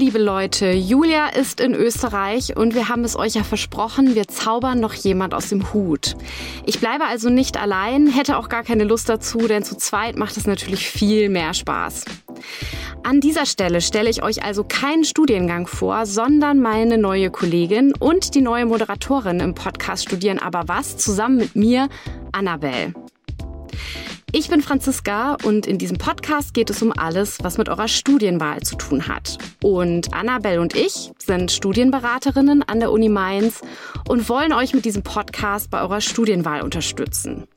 liebe Leute, Julia ist in Österreich und wir haben es euch ja versprochen, wir zaubern noch jemand aus dem Hut. Ich bleibe also nicht allein, hätte auch gar keine Lust dazu, denn zu zweit macht es natürlich viel mehr Spaß. An dieser Stelle stelle ich euch also keinen Studiengang vor, sondern meine neue Kollegin und die neue Moderatorin im Podcast Studieren aber was zusammen mit mir, Annabelle. Ich bin Franziska und in diesem Podcast geht es um alles, was mit eurer Studienwahl zu tun hat. Und Annabelle und ich sind Studienberaterinnen an der Uni Mainz und wollen euch mit diesem Podcast bei eurer Studienwahl unterstützen.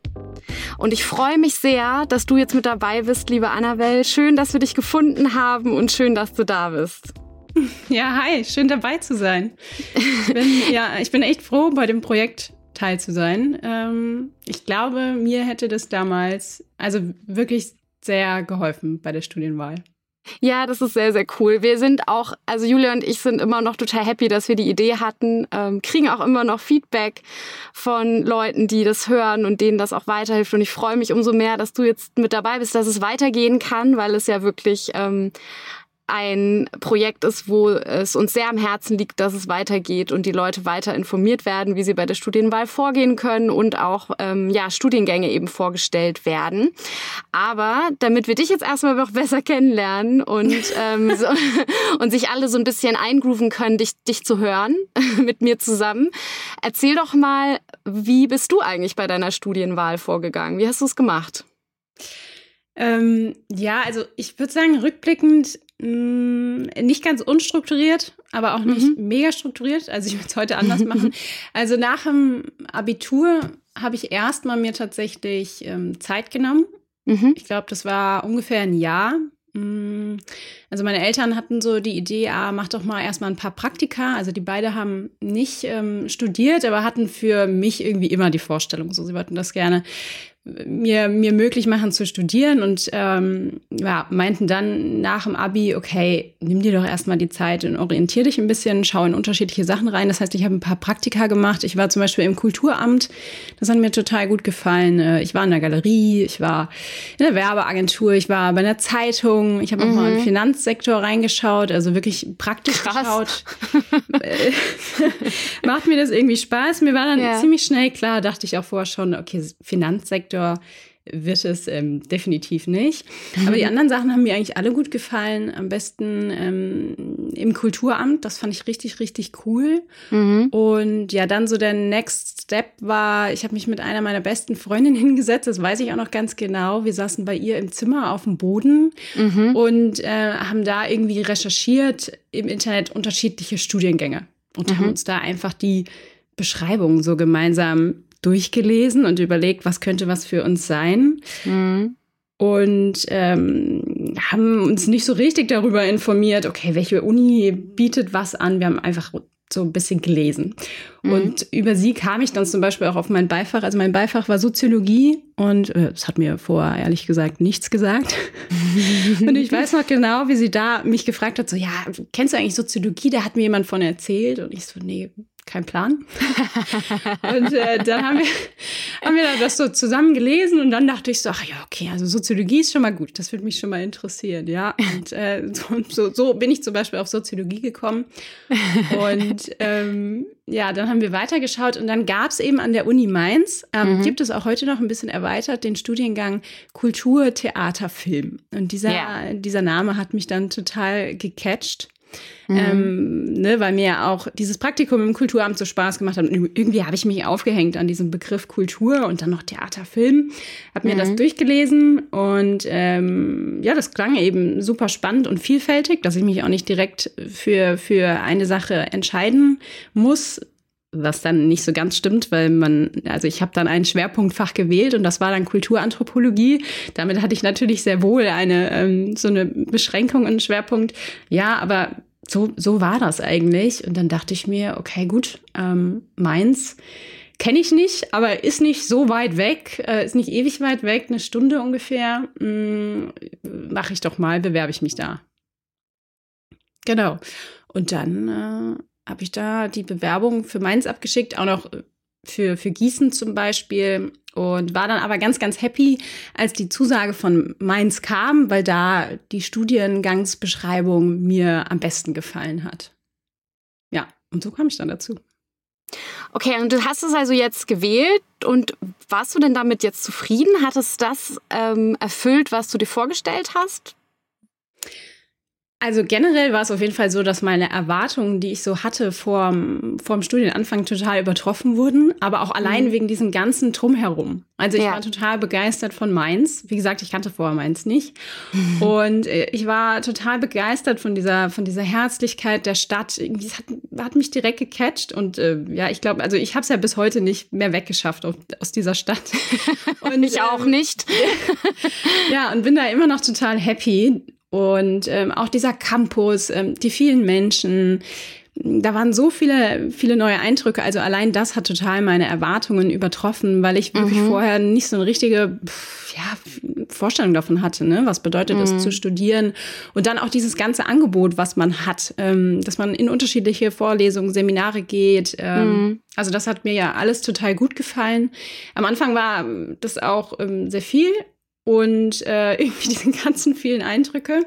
Und ich freue mich sehr, dass du jetzt mit dabei bist, liebe Annabelle. Schön, dass wir dich gefunden haben und schön, dass du da bist. Ja, hi, schön dabei zu sein. Ich bin, ja, ich bin echt froh, bei dem Projekt Teil zu sein. Ähm, ich glaube, mir hätte das damals also wirklich sehr geholfen bei der Studienwahl. Ja, das ist sehr, sehr cool. Wir sind auch, also Julia und ich sind immer noch total happy, dass wir die Idee hatten, ähm, kriegen auch immer noch Feedback von Leuten, die das hören und denen das auch weiterhilft. Und ich freue mich umso mehr, dass du jetzt mit dabei bist, dass es weitergehen kann, weil es ja wirklich ähm, ein Projekt ist, wo es uns sehr am Herzen liegt, dass es weitergeht und die Leute weiter informiert werden, wie sie bei der Studienwahl vorgehen können und auch ähm, ja, Studiengänge eben vorgestellt werden. Aber damit wir dich jetzt erstmal noch besser kennenlernen und, ähm, so, und sich alle so ein bisschen eingrooven können, dich, dich zu hören mit mir zusammen, erzähl doch mal, wie bist du eigentlich bei deiner Studienwahl vorgegangen? Wie hast du es gemacht? Ähm, ja, also ich würde sagen, rückblickend nicht ganz unstrukturiert, aber auch nicht mhm. mega strukturiert. Also ich würde es heute anders machen. Also nach dem Abitur habe ich erstmal mir tatsächlich ähm, Zeit genommen. Mhm. Ich glaube, das war ungefähr ein Jahr. Mm, also meine Eltern hatten so die Idee, ah, mach doch mal erstmal ein paar Praktika. Also die beide haben nicht ähm, studiert, aber hatten für mich irgendwie immer die Vorstellung, so sie wollten das gerne mir, mir möglich machen zu studieren und ähm, ja, meinten dann nach dem Abi, okay, nimm dir doch erstmal die Zeit und orientier dich ein bisschen, schau in unterschiedliche Sachen rein. Das heißt, ich habe ein paar Praktika gemacht. Ich war zum Beispiel im Kulturamt, das hat mir total gut gefallen. Äh, ich war in der Galerie, ich war in der Werbeagentur, ich war bei einer Zeitung, ich habe auch mhm. mal im Finanzsektor reingeschaut, also wirklich praktisch Krass. geschaut. Äh, macht mir das irgendwie Spaß? Mir war dann ja. ziemlich schnell klar, dachte ich auch vorher schon, okay, Finanzsektor Sektor wird es ähm, definitiv nicht. Aber die anderen Sachen haben mir eigentlich alle gut gefallen. Am besten ähm, im Kulturamt, das fand ich richtig, richtig cool. Mhm. Und ja, dann so der Next Step war, ich habe mich mit einer meiner besten Freundinnen hingesetzt, das weiß ich auch noch ganz genau. Wir saßen bei ihr im Zimmer auf dem Boden mhm. und äh, haben da irgendwie recherchiert im Internet unterschiedliche Studiengänge und mhm. haben uns da einfach die Beschreibungen so gemeinsam durchgelesen und überlegt, was könnte was für uns sein. Mhm. Und ähm, haben uns nicht so richtig darüber informiert, okay, welche Uni bietet was an. Wir haben einfach so ein bisschen gelesen. Mhm. Und über sie kam ich dann zum Beispiel auch auf mein Beifach. Also mein Beifach war Soziologie und es äh, hat mir vorher ehrlich gesagt nichts gesagt. und ich weiß noch genau, wie sie da mich gefragt hat, so, ja, kennst du eigentlich Soziologie? Da hat mir jemand von erzählt. Und ich so, nee, kein Plan. und äh, dann haben wir, haben wir das so zusammen gelesen und dann dachte ich so, ach ja, okay, also Soziologie ist schon mal gut, das würde mich schon mal interessieren, ja. Und äh, so, so, bin ich zum Beispiel auf Soziologie gekommen. Und ähm, ja, dann haben wir weitergeschaut und dann gab es eben an der Uni Mainz, ähm, mhm. gibt es auch heute noch ein bisschen erweitert, den Studiengang Kultur, Theater, Film. Und dieser, ja. dieser Name hat mich dann total gecatcht. Mhm. Ähm, ne, weil mir auch dieses Praktikum im Kulturamt so Spaß gemacht hat. Und irgendwie habe ich mich aufgehängt an diesem Begriff Kultur und dann noch Theater, Film. Habe mir mhm. das durchgelesen und ähm, ja, das klang eben super spannend und vielfältig, dass ich mich auch nicht direkt für, für eine Sache entscheiden muss, was dann nicht so ganz stimmt, weil man, also ich habe dann ein Schwerpunktfach gewählt und das war dann Kulturanthropologie. Damit hatte ich natürlich sehr wohl eine ähm, so eine Beschränkung und Schwerpunkt. Ja, aber so, so war das eigentlich. Und dann dachte ich mir, okay, gut, ähm, meins kenne ich nicht, aber ist nicht so weit weg, äh, ist nicht ewig weit weg, eine Stunde ungefähr. Mm, Mache ich doch mal, bewerbe ich mich da. Genau. Und dann äh, habe ich da die Bewerbung für Mainz abgeschickt, auch noch für, für Gießen zum Beispiel. und war dann aber ganz, ganz happy, als die Zusage von Mainz kam, weil da die Studiengangsbeschreibung mir am besten gefallen hat. Ja, und so kam ich dann dazu. Okay, und du hast es also jetzt gewählt und warst du denn damit jetzt zufrieden? Hat es das ähm, erfüllt, was du dir vorgestellt hast? Also generell war es auf jeden Fall so, dass meine Erwartungen, die ich so hatte vor dem Studienanfang, total übertroffen wurden, aber auch allein mhm. wegen diesem ganzen Drumherum. Also ich ja. war total begeistert von Mainz. Wie gesagt, ich kannte vorher Mainz nicht. Und äh, ich war total begeistert von dieser, von dieser Herzlichkeit der Stadt. Irgendwie hat, hat mich direkt gecatcht. Und äh, ja, ich glaube, also ich habe es ja bis heute nicht mehr weggeschafft aus dieser Stadt. Und ich auch ähm, nicht. ja, und bin da immer noch total happy. Und ähm, auch dieser Campus, ähm, die vielen Menschen, da waren so viele, viele neue Eindrücke. Also allein das hat total meine Erwartungen übertroffen, weil ich wirklich mhm. vorher nicht so eine richtige ja, Vorstellung davon hatte, ne? was bedeutet es mhm. zu studieren. Und dann auch dieses ganze Angebot, was man hat, ähm, dass man in unterschiedliche Vorlesungen, Seminare geht. Ähm, mhm. Also das hat mir ja alles total gut gefallen. Am Anfang war das auch ähm, sehr viel, und äh, irgendwie diese ganzen vielen Eindrücke.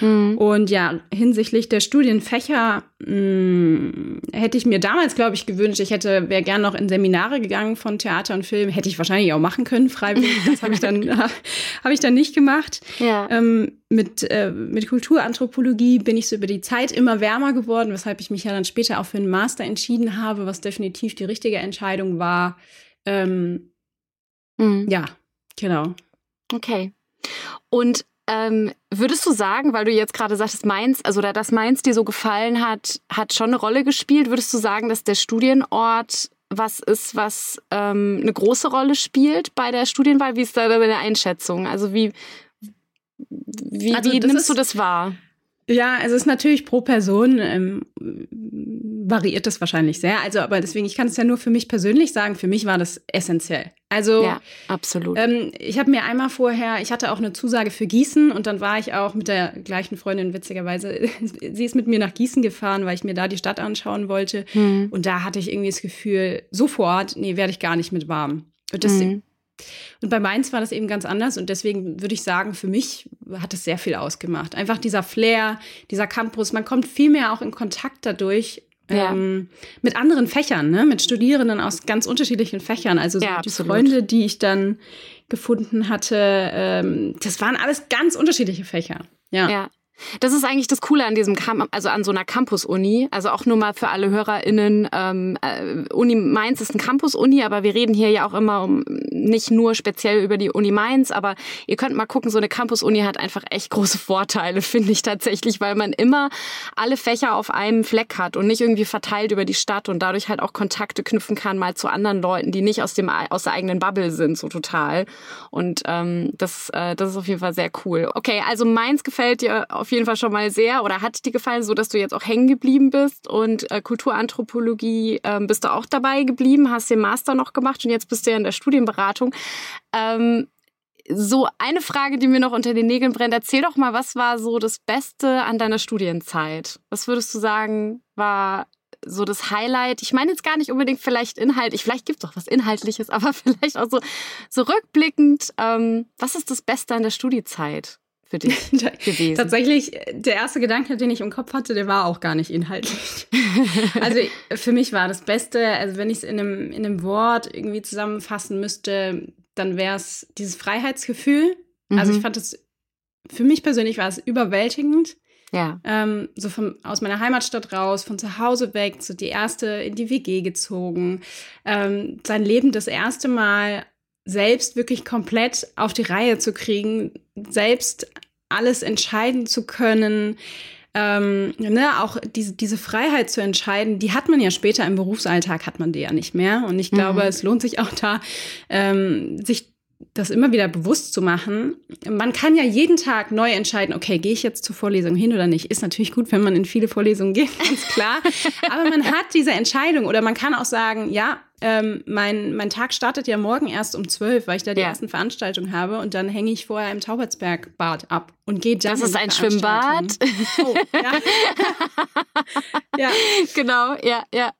Mhm. Und ja, hinsichtlich der Studienfächer mh, mm, hätte ich mir damals, glaube ich, gewünscht, ich hätte, wäre gern noch in Seminare gegangen von Theater und Film. Hätte ich wahrscheinlich auch machen können, freiwillig. Das habe ich dann, habe ich dann nicht gemacht. Ja. Ähm, mit, äh, mit Kulturanthropologie bin ich so über die Zeit immer wärmer geworden, weshalb ich mich ja dann später auch für einen Master entschieden habe, was definitiv die richtige Entscheidung war. Ähm, mhm. Ja, genau. Okay. Und ähm, würdest du sagen, weil du jetzt gerade sagtest, Mainz, also da das Mainz dir so gefallen hat, hat schon eine Rolle gespielt, würdest du sagen, dass der Studienort was ist, was ähm, eine große Rolle spielt bei der Studienwahl? Wie ist da deine Einschätzung? Also wie, wie, also wie nimmst du das wahr? Ja, also es ist natürlich pro Person ähm, variiert das wahrscheinlich sehr. Also, aber deswegen, ich kann es ja nur für mich persönlich sagen. Für mich war das essentiell. Also, ja, absolut. Ähm, ich habe mir einmal vorher, ich hatte auch eine Zusage für Gießen und dann war ich auch mit der gleichen Freundin witzigerweise. Sie ist mit mir nach Gießen gefahren, weil ich mir da die Stadt anschauen wollte. Hm. Und da hatte ich irgendwie das Gefühl, sofort, nee, werde ich gar nicht mit warm. Und das, hm. Und bei Mainz war das eben ganz anders und deswegen würde ich sagen, für mich hat es sehr viel ausgemacht. Einfach dieser Flair, dieser Campus, man kommt viel mehr auch in Kontakt dadurch. Ja. Ähm, mit anderen Fächern, ne? mit Studierenden aus ganz unterschiedlichen Fächern. Also so ja, die Freunde, die ich dann gefunden hatte, ähm, das waren alles ganz unterschiedliche Fächer. Ja. ja. Das ist eigentlich das Coole an diesem Camp also an so einer Campus-Uni. Also auch nur mal für alle HörerInnen. Ähm, äh, Uni Mainz ist ein Campus-Uni, aber wir reden hier ja auch immer um nicht nur speziell über die Uni Mainz, aber ihr könnt mal gucken, so eine Campus-Uni hat einfach echt große Vorteile, finde ich tatsächlich, weil man immer alle Fächer auf einem Fleck hat und nicht irgendwie verteilt über die Stadt und dadurch halt auch Kontakte knüpfen kann mal zu anderen Leuten, die nicht aus dem aus der eigenen Bubble sind, so total. Und ähm, das, äh, das ist auf jeden Fall sehr cool. Okay, also Mainz gefällt dir auf jeden Fall schon mal sehr oder hat dir gefallen, so dass du jetzt auch hängen geblieben bist und äh, Kulturanthropologie äh, bist du auch dabei geblieben, hast den Master noch gemacht und jetzt bist du ja in der Studienberatung. Ähm, so eine Frage, die mir noch unter den Nägeln brennt. Erzähl doch mal, was war so das Beste an deiner Studienzeit? Was würdest du sagen, war so das Highlight? Ich meine jetzt gar nicht unbedingt vielleicht inhaltlich, vielleicht gibt es doch was Inhaltliches, aber vielleicht auch so, so rückblickend. Ähm, was ist das Beste an der Studiezeit? Für dich gewesen? Tatsächlich, der erste Gedanke, den ich im Kopf hatte, der war auch gar nicht inhaltlich. also für mich war das Beste, also wenn ich es in einem, in einem Wort irgendwie zusammenfassen müsste, dann wäre es dieses Freiheitsgefühl. Mhm. Also ich mhm. fand es, für mich persönlich war es überwältigend. Ja. Ähm, so von, aus meiner Heimatstadt raus, von zu Hause weg, so die erste in die WG gezogen, ähm, sein Leben das erste Mal selbst wirklich komplett auf die Reihe zu kriegen, selbst alles entscheiden zu können, ähm, ne, auch diese, diese Freiheit zu entscheiden, die hat man ja später im Berufsalltag, hat man die ja nicht mehr. Und ich glaube, mhm. es lohnt sich auch da, ähm, sich das immer wieder bewusst zu machen. Man kann ja jeden Tag neu entscheiden, okay, gehe ich jetzt zur Vorlesung hin oder nicht. Ist natürlich gut, wenn man in viele Vorlesungen geht, ganz klar. Aber man hat diese Entscheidung oder man kann auch sagen, ja, ähm, mein, mein Tag startet ja morgen erst um zwölf, weil ich da die ja. ersten Veranstaltungen habe und dann hänge ich vorher im Taubertsbergbad ab und gehe dann. Das ist ein Schwimmbad. Oh, ja. ja. Genau, ja, ja.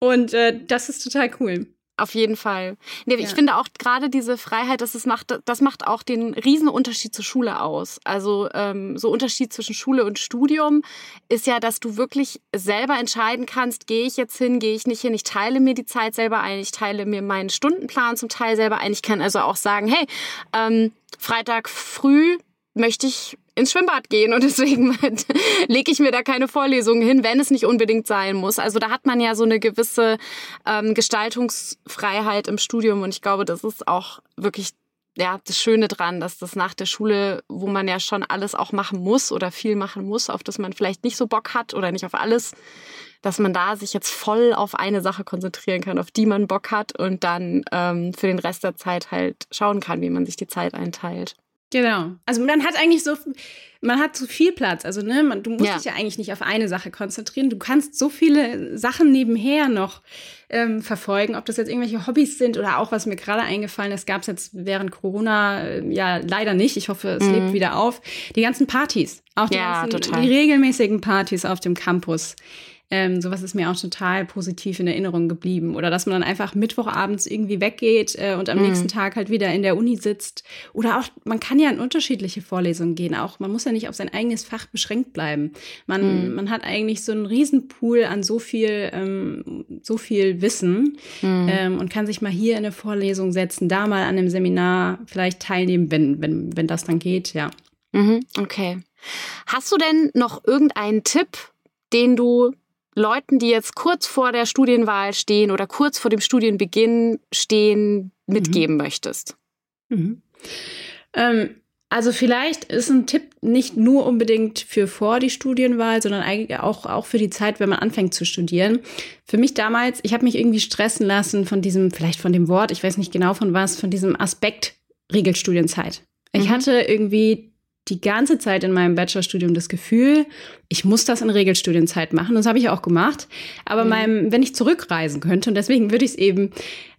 Und äh, das ist total cool. Auf jeden Fall. Nee, ja. Ich finde auch gerade diese Freiheit, dass es macht, das macht auch den riesen Unterschied zur Schule aus. Also ähm, so Unterschied zwischen Schule und Studium ist ja, dass du wirklich selber entscheiden kannst, gehe ich jetzt hin, gehe ich nicht hin. Ich teile mir die Zeit selber ein, ich teile mir meinen Stundenplan zum Teil selber ein. Ich kann also auch sagen, hey, ähm, Freitag früh möchte ich ins Schwimmbad gehen und deswegen lege ich mir da keine Vorlesungen hin, wenn es nicht unbedingt sein muss. Also da hat man ja so eine gewisse ähm, Gestaltungsfreiheit im Studium und ich glaube, das ist auch wirklich ja, das Schöne dran, dass das nach der Schule, wo man ja schon alles auch machen muss oder viel machen muss, auf das man vielleicht nicht so Bock hat oder nicht auf alles, dass man da sich jetzt voll auf eine Sache konzentrieren kann, auf die man Bock hat und dann ähm, für den Rest der Zeit halt schauen kann, wie man sich die Zeit einteilt. Genau. Also man hat eigentlich so, man hat so viel Platz. Also ne, man, du musst ja. dich ja eigentlich nicht auf eine Sache konzentrieren. Du kannst so viele Sachen nebenher noch ähm, verfolgen, ob das jetzt irgendwelche Hobbys sind oder auch was mir gerade eingefallen ist, gab es jetzt während Corona äh, ja leider nicht. Ich hoffe, es mhm. lebt wieder auf. Die ganzen Partys, auch die, ja, ganzen, die regelmäßigen Partys auf dem Campus. Ähm, sowas ist mir auch total positiv in Erinnerung geblieben. Oder dass man dann einfach Mittwochabends irgendwie weggeht äh, und am mhm. nächsten Tag halt wieder in der Uni sitzt. Oder auch, man kann ja in unterschiedliche Vorlesungen gehen. Auch man muss ja nicht auf sein eigenes Fach beschränkt bleiben. Man, mhm. man hat eigentlich so einen Riesenpool an so viel, ähm, so viel Wissen mhm. ähm, und kann sich mal hier in eine Vorlesung setzen, da mal an einem Seminar vielleicht teilnehmen, wenn, wenn, wenn das dann geht, ja. Mhm, okay. Hast du denn noch irgendeinen Tipp, den du Leuten, die jetzt kurz vor der Studienwahl stehen oder kurz vor dem Studienbeginn stehen, mitgeben mhm. möchtest? Mhm. Ähm, also vielleicht ist ein Tipp nicht nur unbedingt für vor die Studienwahl, sondern eigentlich auch, auch für die Zeit, wenn man anfängt zu studieren. Für mich damals, ich habe mich irgendwie stressen lassen von diesem, vielleicht von dem Wort, ich weiß nicht genau von was, von diesem Aspekt Regelstudienzeit. Ich mhm. hatte irgendwie die ganze Zeit in meinem Bachelorstudium das Gefühl, ich muss das in Regelstudienzeit machen. Das habe ich auch gemacht. Aber mhm. meinem, wenn ich zurückreisen könnte, und deswegen würde ich es eben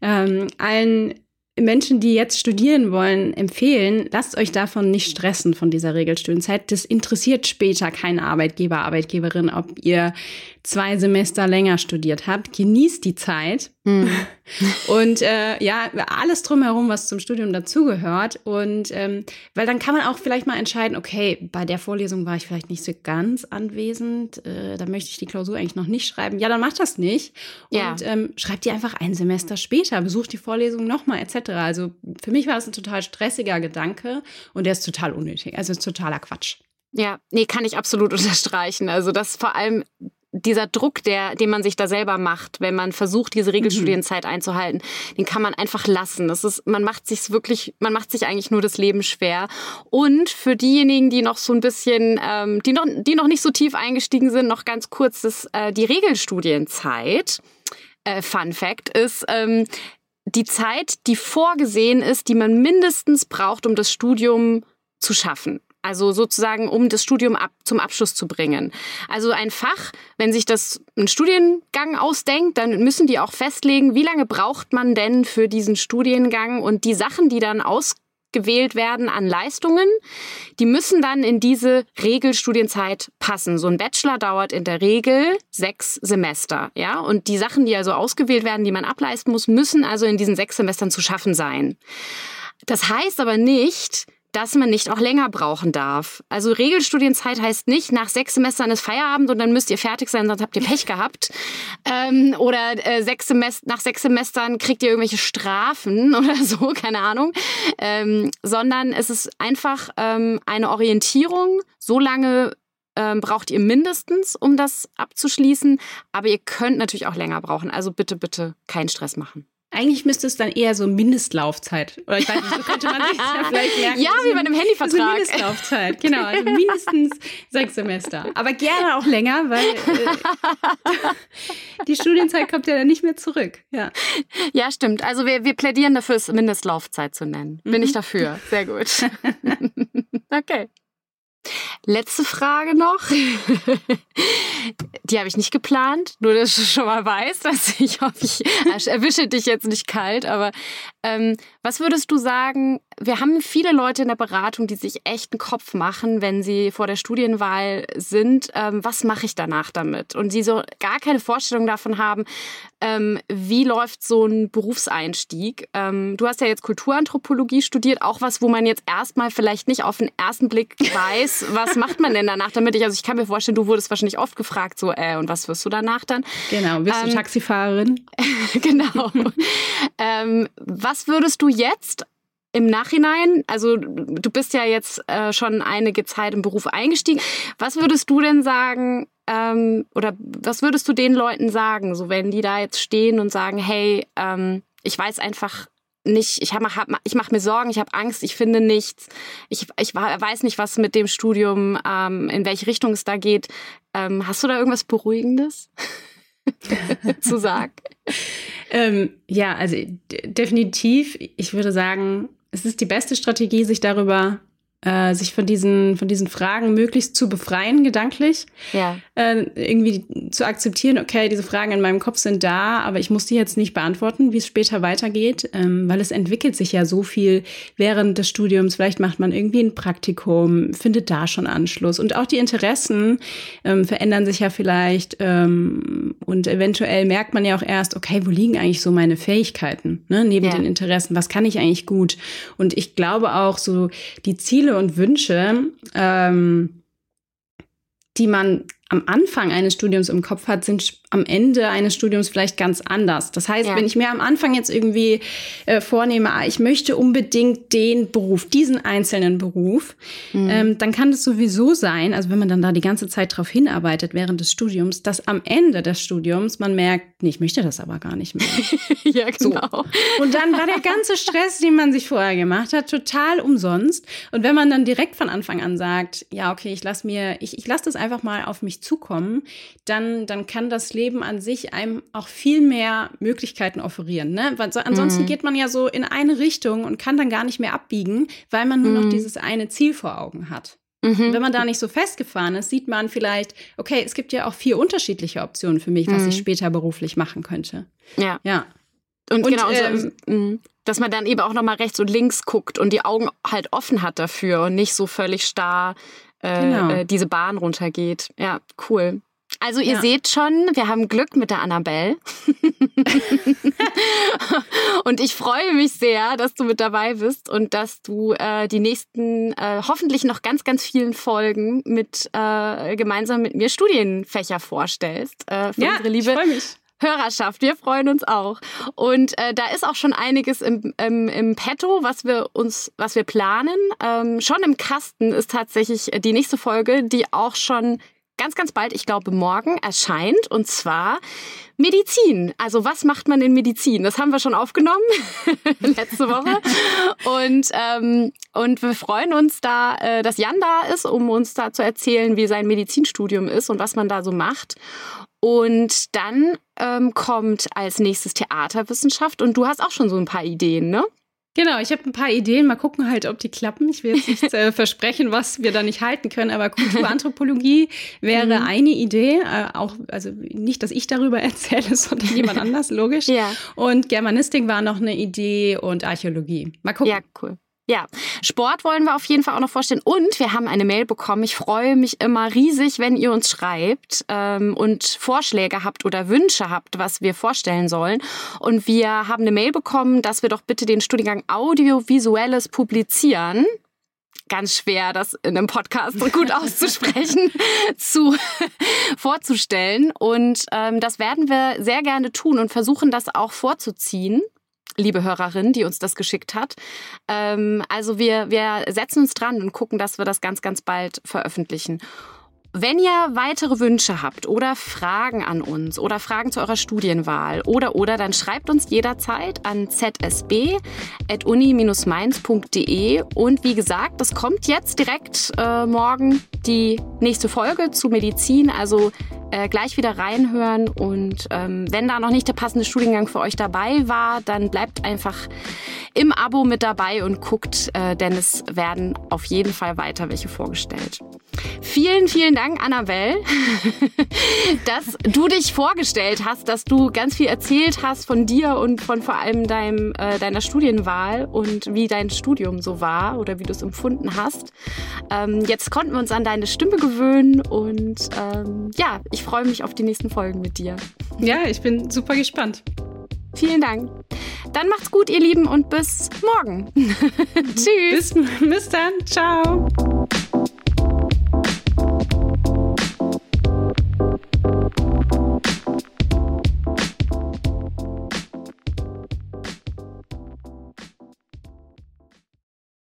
ähm, allen Menschen, die jetzt studieren wollen, empfehlen, lasst euch davon nicht stressen von dieser Regelstudienzeit. Das interessiert später keinen Arbeitgeber, Arbeitgeberin, ob ihr zwei Semester länger studiert habt. Genießt die Zeit. Mhm. Und äh, ja, alles drumherum, was zum Studium dazugehört. Und ähm, weil dann kann man auch vielleicht mal entscheiden, okay, bei der Vorlesung war ich vielleicht nicht so ganz anwesend, äh, da möchte ich die Klausur eigentlich noch nicht schreiben. Ja, dann macht das nicht. Ja. Und ähm, schreibt die einfach ein Semester später, besucht die Vorlesung nochmal, etc. Also für mich war das ein total stressiger Gedanke und der ist total unnötig. Also ist totaler Quatsch. Ja, nee, kann ich absolut unterstreichen. Also das vor allem dieser Druck, der, den man sich da selber macht, wenn man versucht, diese Regelstudienzeit mhm. einzuhalten, den kann man einfach lassen. Das ist, man macht sich wirklich, man macht sich eigentlich nur das Leben schwer. Und für diejenigen, die noch so ein bisschen, ähm, die noch, die noch nicht so tief eingestiegen sind, noch ganz kurz, das, äh, die Regelstudienzeit. Äh, Fun Fact ist, ähm, die Zeit, die vorgesehen ist, die man mindestens braucht, um das Studium zu schaffen. Also sozusagen, um das Studium ab, zum Abschluss zu bringen. Also ein Fach, wenn sich das ein Studiengang ausdenkt, dann müssen die auch festlegen, wie lange braucht man denn für diesen Studiengang und die Sachen, die dann ausgewählt werden an Leistungen, die müssen dann in diese Regelstudienzeit passen. So ein Bachelor dauert in der Regel sechs Semester, ja. Und die Sachen, die also ausgewählt werden, die man ableisten muss, müssen also in diesen sechs Semestern zu schaffen sein. Das heißt aber nicht, dass man nicht auch länger brauchen darf. Also Regelstudienzeit heißt nicht, nach sechs Semestern ist Feierabend und dann müsst ihr fertig sein, sonst habt ihr Pech gehabt. Ähm, oder äh, sechs Semester, nach sechs Semestern kriegt ihr irgendwelche Strafen oder so, keine Ahnung. Ähm, sondern es ist einfach ähm, eine Orientierung. So lange ähm, braucht ihr mindestens, um das abzuschließen. Aber ihr könnt natürlich auch länger brauchen. Also bitte, bitte keinen Stress machen. Eigentlich müsste es dann eher so Mindestlaufzeit. Oder ich weiß nicht, so könnte man sich ja vielleicht merken. Ja, wie bei einem Handyvertrag. Also Mindestlaufzeit, genau. Also mindestens sechs Semester. Aber gerne auch länger, weil äh, die Studienzeit kommt ja dann nicht mehr zurück. Ja, ja stimmt. Also wir, wir plädieren dafür, es Mindestlaufzeit zu nennen. Bin mhm. ich dafür. Sehr gut. okay. Letzte Frage noch. Die habe ich nicht geplant, nur dass du schon mal weißt, dass ich hoffe, ich erwische dich jetzt nicht kalt. Aber ähm, was würdest du sagen, wir haben viele Leute in der Beratung, die sich echt einen Kopf machen, wenn sie vor der Studienwahl sind, ähm, was mache ich danach damit? Und sie so gar keine Vorstellung davon haben, ähm, wie läuft so ein Berufseinstieg. Ähm, du hast ja jetzt Kulturanthropologie studiert, auch was, wo man jetzt erstmal vielleicht nicht auf den ersten Blick weiß, was macht man denn danach damit? Ich, also ich kann mir vorstellen, du wurdest wahrscheinlich oft gefragt, so, äh, und was wirst du danach dann? Genau, bist du ähm, Taxifahrerin? genau. ähm, was würdest du jetzt im Nachhinein, also du bist ja jetzt äh, schon einige Zeit im Beruf eingestiegen. Was würdest du denn sagen, ähm, oder was würdest du den Leuten sagen, so wenn die da jetzt stehen und sagen, hey, ähm, ich weiß einfach nicht, ich, ich mache mir Sorgen, ich habe Angst, ich finde nichts, ich, ich weiß nicht, was mit dem Studium, ähm, in welche Richtung es da geht. Ähm, hast du da irgendwas Beruhigendes zu sagen? ähm, ja, also definitiv, ich würde sagen, es ist die beste Strategie, sich darüber äh, sich von diesen, von diesen Fragen möglichst zu befreien, gedanklich. Ja. Äh, irgendwie zu akzeptieren, okay, diese Fragen in meinem Kopf sind da, aber ich muss die jetzt nicht beantworten, wie es später weitergeht, ähm, weil es entwickelt sich ja so viel während des Studiums. Vielleicht macht man irgendwie ein Praktikum, findet da schon Anschluss. Und auch die Interessen ähm, verändern sich ja vielleicht ähm, und eventuell merkt man ja auch erst, okay, wo liegen eigentlich so meine Fähigkeiten, ne, neben ja. den Interessen? Was kann ich eigentlich gut? Und ich glaube auch so, die Ziele Ziele und Wünsche, ähm, die man am Anfang eines Studiums im Kopf hat, sind am Ende eines Studiums vielleicht ganz anders. Das heißt, ja. wenn ich mir am Anfang jetzt irgendwie äh, vornehme, ah, ich möchte unbedingt den Beruf, diesen einzelnen Beruf, mhm. ähm, dann kann es sowieso sein, also wenn man dann da die ganze Zeit drauf hinarbeitet während des Studiums, dass am Ende des Studiums man merkt, nee, ich möchte das aber gar nicht mehr. ja, genau. So. Und dann war der ganze Stress, den man sich vorher gemacht hat, total umsonst. Und wenn man dann direkt von Anfang an sagt, ja, okay, ich lasse mir, ich, ich lasse das einfach mal auf mich zukommen, dann, dann kann das Leben an sich einem auch viel mehr Möglichkeiten offerieren. Ne? Weil so, ansonsten mhm. geht man ja so in eine Richtung und kann dann gar nicht mehr abbiegen, weil man nur mhm. noch dieses eine Ziel vor Augen hat. Mhm. Wenn man da nicht so festgefahren ist, sieht man vielleicht, okay, es gibt ja auch vier unterschiedliche Optionen für mich, was ich mhm. später beruflich machen könnte. Ja. Ja. Und, und genau, ähm, so, mhm. dass man dann eben auch nochmal rechts und links guckt und die Augen halt offen hat dafür und nicht so völlig starr äh, genau. äh, diese Bahn runtergeht. Ja, cool. Also ihr ja. seht schon, wir haben Glück mit der Annabelle. und ich freue mich sehr, dass du mit dabei bist und dass du äh, die nächsten äh, hoffentlich noch ganz, ganz vielen Folgen mit äh, gemeinsam mit mir Studienfächer vorstellst. Äh, für ja, unsere liebe Hörerschaft. Wir freuen uns auch. Und äh, da ist auch schon einiges im, im, im Petto, was wir uns, was wir planen. Ähm, schon im Kasten ist tatsächlich die nächste Folge, die auch schon ganz, ganz bald, ich glaube morgen, erscheint. Und zwar Medizin. Also was macht man in Medizin? Das haben wir schon aufgenommen letzte Woche. Und, ähm, und wir freuen uns da, äh, dass Jan da ist, um uns da zu erzählen, wie sein Medizinstudium ist und was man da so macht. Und dann ähm, kommt als nächstes Theaterwissenschaft und du hast auch schon so ein paar Ideen, ne? Genau, ich habe ein paar Ideen. Mal gucken halt, ob die klappen. Ich will jetzt nicht äh, versprechen, was wir da nicht halten können, aber Kulturanthropologie wäre mhm. eine Idee. Äh, auch, also nicht, dass ich darüber erzähle, sondern jemand anders, logisch. Ja. Und Germanistik war noch eine Idee und Archäologie. Mal gucken. Ja, cool. Ja, Sport wollen wir auf jeden Fall auch noch vorstellen. Und wir haben eine Mail bekommen. Ich freue mich immer riesig, wenn ihr uns schreibt ähm, und Vorschläge habt oder Wünsche habt, was wir vorstellen sollen. Und wir haben eine Mail bekommen, dass wir doch bitte den Studiengang Audiovisuelles publizieren ganz schwer, das in einem Podcast gut auszusprechen, zu vorzustellen. Und ähm, das werden wir sehr gerne tun und versuchen, das auch vorzuziehen liebe Hörerin, die uns das geschickt hat. Ähm, also wir, wir setzen uns dran und gucken, dass wir das ganz, ganz bald veröffentlichen. Wenn ihr weitere Wünsche habt oder Fragen an uns oder Fragen zu eurer Studienwahl oder oder, dann schreibt uns jederzeit an zsb.uni-mainz.de und wie gesagt, es kommt jetzt direkt äh, morgen die nächste Folge zu Medizin, also äh, gleich wieder reinhören. Und ähm, wenn da noch nicht der passende Studiengang für euch dabei war, dann bleibt einfach im Abo mit dabei und guckt, äh, denn es werden auf jeden Fall weiter welche vorgestellt. Vielen, vielen Dank, Annabelle, dass du dich vorgestellt hast, dass du ganz viel erzählt hast von dir und von vor allem deinem, äh, deiner Studienwahl und wie dein Studium so war oder wie du es empfunden hast. Ähm, jetzt konnten wir uns an deine Stimme gewöhnen und ähm, ja, ich freue mich auf die nächsten Folgen mit dir. Ja, ich bin super gespannt. Vielen Dank. Dann macht's gut, ihr Lieben, und bis morgen. Tschüss. Bis, bis dann. Ciao.